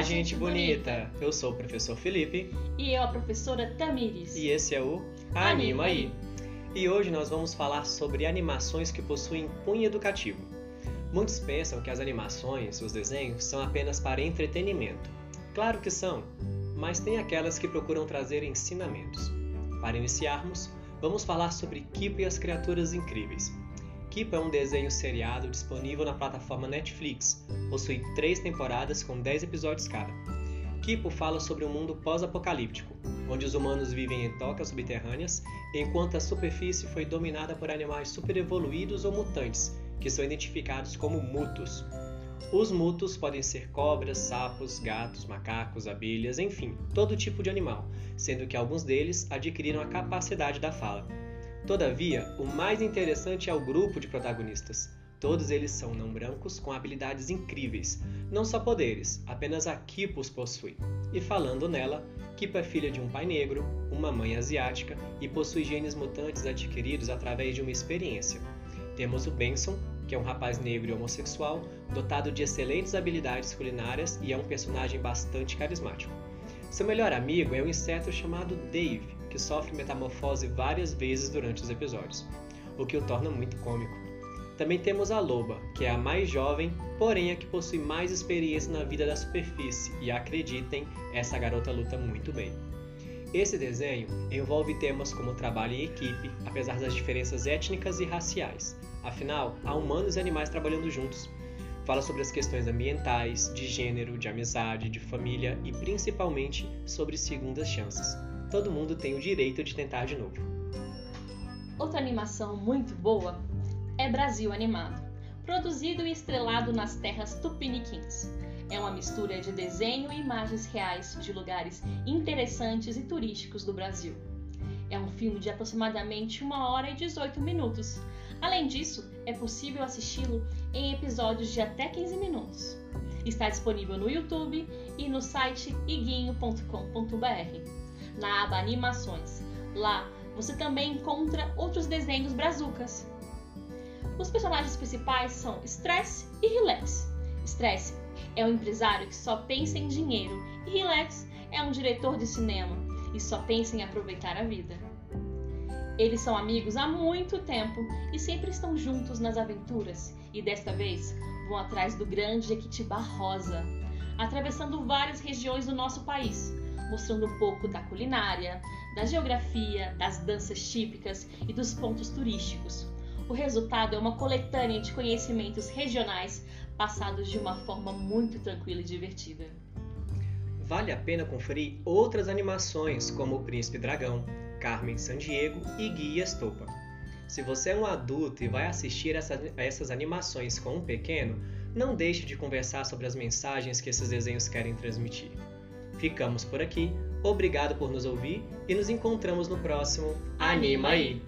Olá, gente bonita! Eu sou o professor Felipe. E eu, a professora Tamires. E esse é o Anima aí! E hoje nós vamos falar sobre animações que possuem cunho educativo. Muitos pensam que as animações, os desenhos, são apenas para entretenimento. Claro que são, mas tem aquelas que procuram trazer ensinamentos. Para iniciarmos, vamos falar sobre Kipo e as Criaturas Incríveis. Kipo é um desenho seriado disponível na plataforma Netflix. Possui três temporadas com 10 episódios cada. Kipo fala sobre um mundo pós-apocalíptico, onde os humanos vivem em tocas subterrâneas, enquanto a superfície foi dominada por animais superevoluídos ou mutantes, que são identificados como mutos. Os mutos podem ser cobras, sapos, gatos, macacos, abelhas, enfim, todo tipo de animal, sendo que alguns deles adquiriram a capacidade da fala. Todavia, o mais interessante é o grupo de protagonistas. Todos eles são não brancos com habilidades incríveis, não só poderes, apenas a Kipo os possui. E falando nela, Kipo é filha de um pai negro, uma mãe asiática e possui genes mutantes adquiridos através de uma experiência. Temos o Benson, que é um rapaz negro e homossexual, dotado de excelentes habilidades culinárias e é um personagem bastante carismático. Seu melhor amigo é um inseto chamado Dave, que sofre metamorfose várias vezes durante os episódios, o que o torna muito cômico. Também temos a Loba, que é a mais jovem, porém a que possui mais experiência na vida da superfície, e acreditem, essa garota luta muito bem. Esse desenho envolve temas como trabalho em equipe, apesar das diferenças étnicas e raciais. Afinal, há humanos e animais trabalhando juntos. Fala sobre as questões ambientais, de gênero, de amizade, de família e principalmente sobre segundas chances todo mundo tem o direito de tentar de novo. Outra animação muito boa é Brasil Animado, produzido e estrelado nas terras tupiniquins. É uma mistura de desenho e imagens reais de lugares interessantes e turísticos do Brasil. É um filme de aproximadamente 1 hora e 18 minutos. Além disso, é possível assisti-lo em episódios de até 15 minutos. Está disponível no YouTube e no site iguinho.com.br na aba Animações. Lá você também encontra outros desenhos brazucas. Os personagens principais são Stress e Relax. Stress é um empresário que só pensa em dinheiro e Relax é um diretor de cinema e só pensa em aproveitar a vida. Eles são amigos há muito tempo e sempre estão juntos nas aventuras e desta vez vão atrás do grande Jequitibá Rosa, atravessando várias regiões do nosso país, mostrando um pouco da culinária, da geografia, das danças típicas e dos pontos turísticos. O resultado é uma coletânea de conhecimentos regionais passados de uma forma muito tranquila e divertida. Vale a pena conferir outras animações como O Príncipe Dragão, Carmen Sandiego e Guia Estopa. Se você é um adulto e vai assistir essa, essas animações com um pequeno, não deixe de conversar sobre as mensagens que esses desenhos querem transmitir. Ficamos por aqui, obrigado por nos ouvir e nos encontramos no próximo Anima aí!